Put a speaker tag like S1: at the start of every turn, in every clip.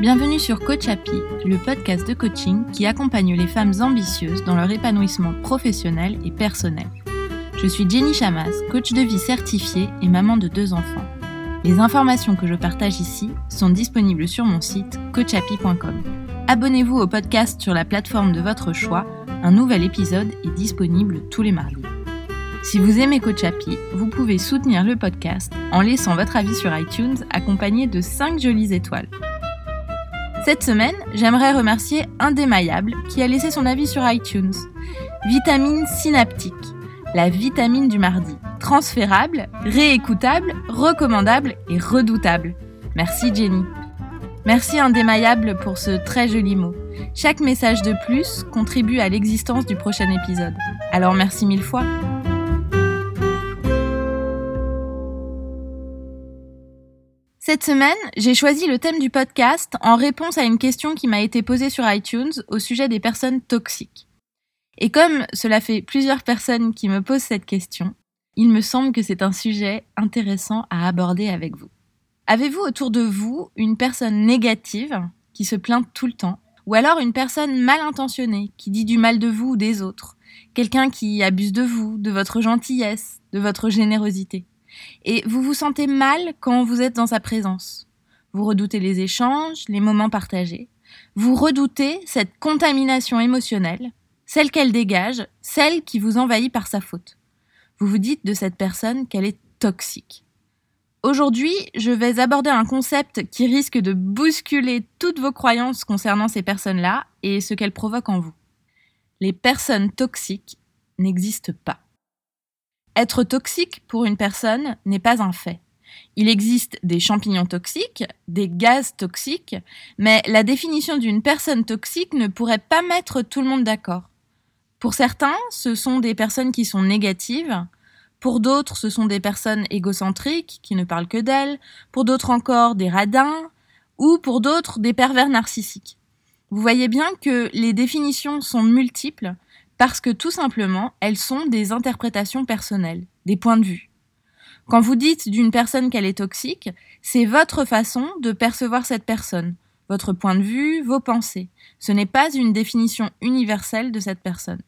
S1: Bienvenue sur Coach le podcast de coaching qui accompagne les femmes ambitieuses dans leur épanouissement professionnel et personnel. Je suis Jenny Chamas, coach de vie certifiée et maman de deux enfants. Les informations que je partage ici sont disponibles sur mon site coachappy.com. Abonnez-vous au podcast sur la plateforme de votre choix, un nouvel épisode est disponible tous les mardis. Si vous aimez Coach vous pouvez soutenir le podcast en laissant votre avis sur iTunes accompagné de 5 jolies étoiles. Cette semaine, j'aimerais remercier Indémaillable qui a laissé son avis sur iTunes. Vitamine synaptique, la vitamine du mardi. Transférable, réécoutable, recommandable et redoutable. Merci Jenny. Merci Indémaillable pour ce très joli mot. Chaque message de plus contribue à l'existence du prochain épisode. Alors merci mille fois. Cette semaine, j'ai choisi le thème du podcast en réponse à une question qui m'a été posée sur iTunes au sujet des personnes toxiques. Et comme cela fait plusieurs personnes qui me posent cette question, il me semble que c'est un sujet intéressant à aborder avec vous. Avez-vous autour de vous une personne négative qui se plaint tout le temps Ou alors une personne mal intentionnée qui dit du mal de vous ou des autres Quelqu'un qui abuse de vous, de votre gentillesse, de votre générosité? Et vous vous sentez mal quand vous êtes dans sa présence. Vous redoutez les échanges, les moments partagés. Vous redoutez cette contamination émotionnelle, celle qu'elle dégage, celle qui vous envahit par sa faute. Vous vous dites de cette personne qu'elle est toxique. Aujourd'hui, je vais aborder un concept qui risque de bousculer toutes vos croyances concernant ces personnes-là et ce qu'elles provoquent en vous. Les personnes toxiques n'existent pas. Être toxique pour une personne n'est pas un fait. Il existe des champignons toxiques, des gaz toxiques, mais la définition d'une personne toxique ne pourrait pas mettre tout le monde d'accord. Pour certains, ce sont des personnes qui sont négatives, pour d'autres, ce sont des personnes égocentriques qui ne parlent que d'elles, pour d'autres encore des radins, ou pour d'autres des pervers narcissiques. Vous voyez bien que les définitions sont multiples parce que tout simplement, elles sont des interprétations personnelles, des points de vue. Quand vous dites d'une personne qu'elle est toxique, c'est votre façon de percevoir cette personne, votre point de vue, vos pensées. Ce n'est pas une définition universelle de cette personne.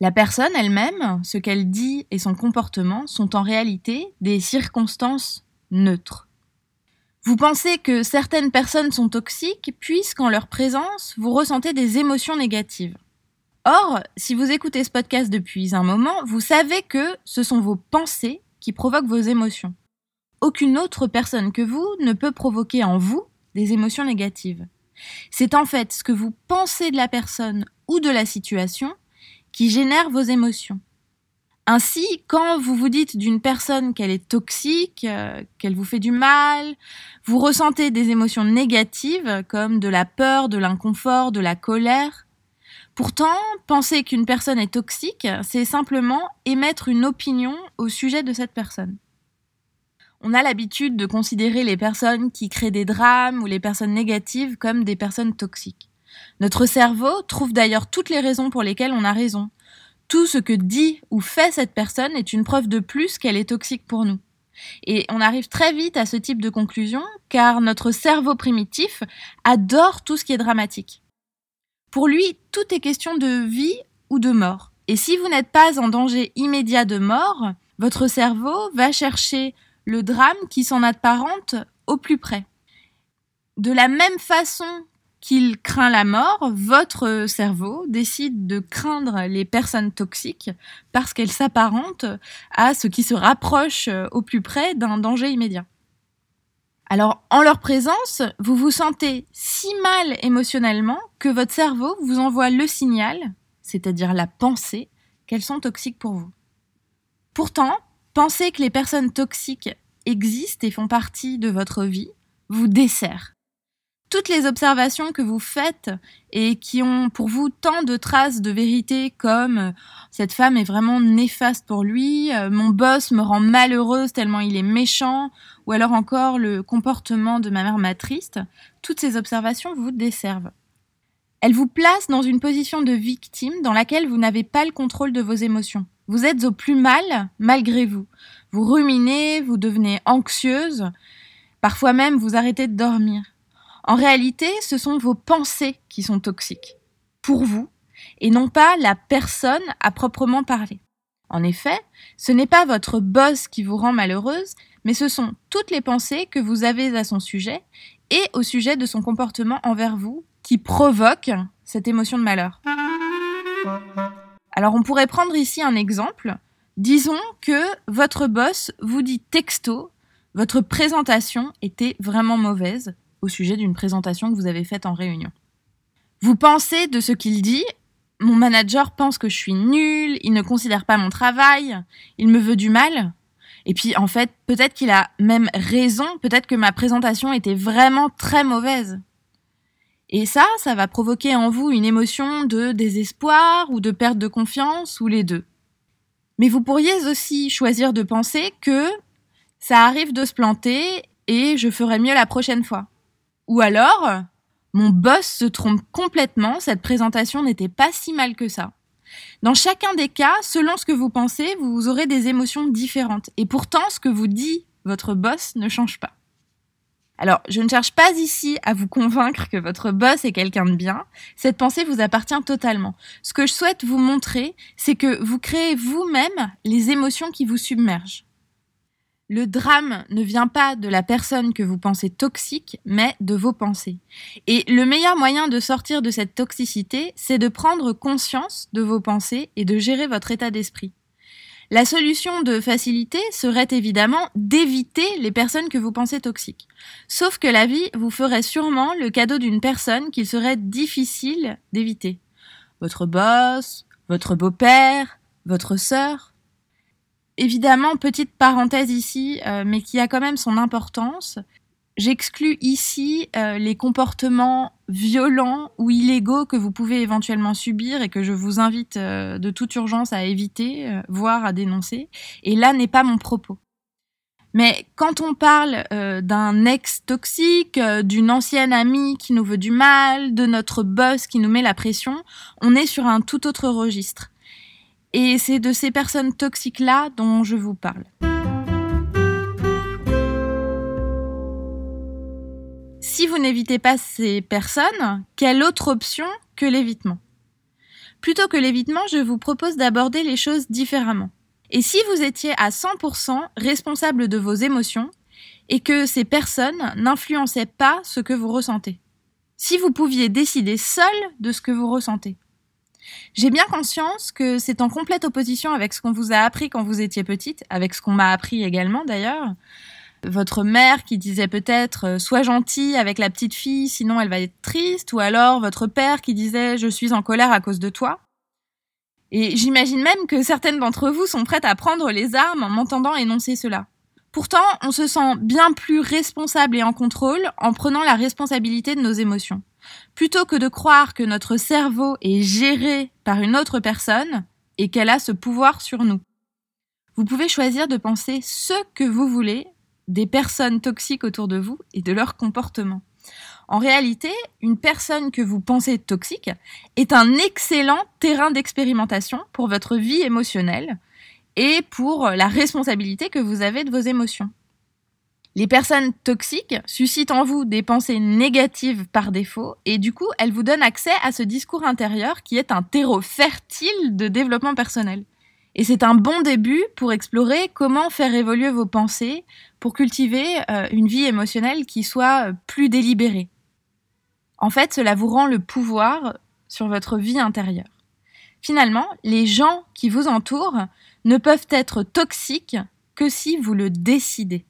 S1: La personne elle-même, ce qu'elle dit et son comportement sont en réalité des circonstances neutres. Vous pensez que certaines personnes sont toxiques puisqu'en leur présence, vous ressentez des émotions négatives. Or, si vous écoutez ce podcast depuis un moment, vous savez que ce sont vos pensées qui provoquent vos émotions. Aucune autre personne que vous ne peut provoquer en vous des émotions négatives. C'est en fait ce que vous pensez de la personne ou de la situation qui génère vos émotions. Ainsi, quand vous vous dites d'une personne qu'elle est toxique, euh, qu'elle vous fait du mal, vous ressentez des émotions négatives comme de la peur, de l'inconfort, de la colère, Pourtant, penser qu'une personne est toxique, c'est simplement émettre une opinion au sujet de cette personne. On a l'habitude de considérer les personnes qui créent des drames ou les personnes négatives comme des personnes toxiques. Notre cerveau trouve d'ailleurs toutes les raisons pour lesquelles on a raison. Tout ce que dit ou fait cette personne est une preuve de plus qu'elle est toxique pour nous. Et on arrive très vite à ce type de conclusion car notre cerveau primitif adore tout ce qui est dramatique. Pour lui, tout est question de vie ou de mort. Et si vous n'êtes pas en danger immédiat de mort, votre cerveau va chercher le drame qui s'en apparente au plus près. De la même façon qu'il craint la mort, votre cerveau décide de craindre les personnes toxiques parce qu'elles s'apparentent à ce qui se rapproche au plus près d'un danger immédiat. Alors, en leur présence, vous vous sentez si mal émotionnellement que votre cerveau vous envoie le signal, c'est-à-dire la pensée, qu'elles sont toxiques pour vous. Pourtant, penser que les personnes toxiques existent et font partie de votre vie vous dessert toutes les observations que vous faites et qui ont pour vous tant de traces de vérité comme euh, cette femme est vraiment néfaste pour lui, euh, mon boss me rend malheureuse tellement il est méchant, ou alors encore le comportement de ma mère m'attriste, toutes ces observations vous desservent. Elles vous placent dans une position de victime dans laquelle vous n'avez pas le contrôle de vos émotions. Vous êtes au plus mal malgré vous. Vous ruminez, vous devenez anxieuse, Parfois même, vous arrêtez de dormir. En réalité, ce sont vos pensées qui sont toxiques. Pour vous, et non pas la personne à proprement parler. En effet, ce n'est pas votre boss qui vous rend malheureuse, mais ce sont toutes les pensées que vous avez à son sujet et au sujet de son comportement envers vous qui provoquent cette émotion de malheur. Alors on pourrait prendre ici un exemple. Disons que votre boss vous dit texto, votre présentation était vraiment mauvaise au sujet d'une présentation que vous avez faite en réunion. Vous pensez de ce qu'il dit? Mon manager pense que je suis nulle, il ne considère pas mon travail, il me veut du mal. Et puis en fait, peut-être qu'il a même raison, peut-être que ma présentation était vraiment très mauvaise. Et ça, ça va provoquer en vous une émotion de désespoir ou de perte de confiance ou les deux. Mais vous pourriez aussi choisir de penser que ça arrive de se planter et je ferai mieux la prochaine fois. Ou alors, mon boss se trompe complètement, cette présentation n'était pas si mal que ça. Dans chacun des cas, selon ce que vous pensez, vous aurez des émotions différentes. Et pourtant, ce que vous dit votre boss ne change pas. Alors, je ne cherche pas ici à vous convaincre que votre boss est quelqu'un de bien. Cette pensée vous appartient totalement. Ce que je souhaite vous montrer, c'est que vous créez vous-même les émotions qui vous submergent. Le drame ne vient pas de la personne que vous pensez toxique, mais de vos pensées. Et le meilleur moyen de sortir de cette toxicité, c'est de prendre conscience de vos pensées et de gérer votre état d'esprit. La solution de facilité serait évidemment d'éviter les personnes que vous pensez toxiques. Sauf que la vie vous ferait sûrement le cadeau d'une personne qu'il serait difficile d'éviter. Votre boss, votre beau-père, votre sœur, Évidemment, petite parenthèse ici, euh, mais qui a quand même son importance. J'exclus ici euh, les comportements violents ou illégaux que vous pouvez éventuellement subir et que je vous invite euh, de toute urgence à éviter, voire à dénoncer. Et là n'est pas mon propos. Mais quand on parle d'un ex toxique, d'une ancienne amie qui nous veut du mal, de notre boss qui nous met la pression, on est sur un tout autre registre. Et c'est de ces personnes toxiques-là dont je vous parle. Si vous n'évitez pas ces personnes, quelle autre option que l'évitement? Plutôt que l'évitement, je vous propose d'aborder les choses différemment. Et si vous étiez à 100% responsable de vos émotions et que ces personnes n'influençaient pas ce que vous ressentez? Si vous pouviez décider seul de ce que vous ressentez? J'ai bien conscience que c'est en complète opposition avec ce qu'on vous a appris quand vous étiez petite, avec ce qu'on m'a appris également d'ailleurs. Votre mère qui disait peut-être euh, sois gentil avec la petite fille, sinon elle va être triste, ou alors votre père qui disait je suis en colère à cause de toi. Et j'imagine même que certaines d'entre vous sont prêtes à prendre les armes en m'entendant énoncer cela. Pourtant, on se sent bien plus responsable et en contrôle en prenant la responsabilité de nos émotions. Plutôt que de croire que notre cerveau est géré par une autre personne et qu'elle a ce pouvoir sur nous. Vous pouvez choisir de penser ce que vous voulez des personnes toxiques autour de vous et de leur comportement. En réalité, une personne que vous pensez toxique est un excellent terrain d'expérimentation pour votre vie émotionnelle, et pour la responsabilité que vous avez de vos émotions. Les personnes toxiques suscitent en vous des pensées négatives par défaut et du coup, elles vous donnent accès à ce discours intérieur qui est un terreau fertile de développement personnel. Et c'est un bon début pour explorer comment faire évoluer vos pensées pour cultiver euh, une vie émotionnelle qui soit plus délibérée. En fait, cela vous rend le pouvoir sur votre vie intérieure. Finalement, les gens qui vous entourent ne peuvent être toxiques que si vous le décidez.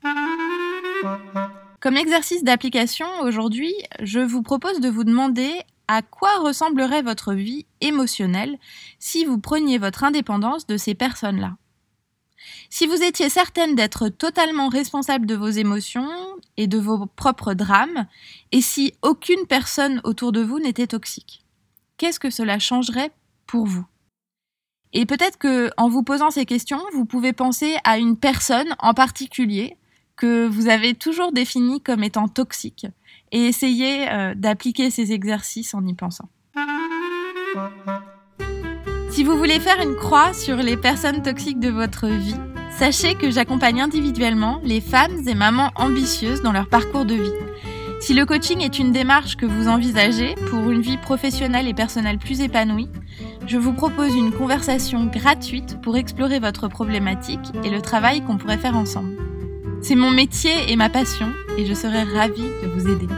S1: Comme exercice d'application aujourd'hui, je vous propose de vous demander à quoi ressemblerait votre vie émotionnelle si vous preniez votre indépendance de ces personnes-là. Si vous étiez certaine d'être totalement responsable de vos émotions et de vos propres drames, et si aucune personne autour de vous n'était toxique, qu'est-ce que cela changerait pour vous et peut-être que en vous posant ces questions, vous pouvez penser à une personne en particulier que vous avez toujours définie comme étant toxique et essayer euh, d'appliquer ces exercices en y pensant. Si vous voulez faire une croix sur les personnes toxiques de votre vie, Sachez que j'accompagne individuellement les femmes et mamans ambitieuses dans leur parcours de vie. Si le coaching est une démarche que vous envisagez pour une vie professionnelle et personnelle plus épanouie, je vous propose une conversation gratuite pour explorer votre problématique et le travail qu'on pourrait faire ensemble. C'est mon métier et ma passion et je serai ravie de vous aider.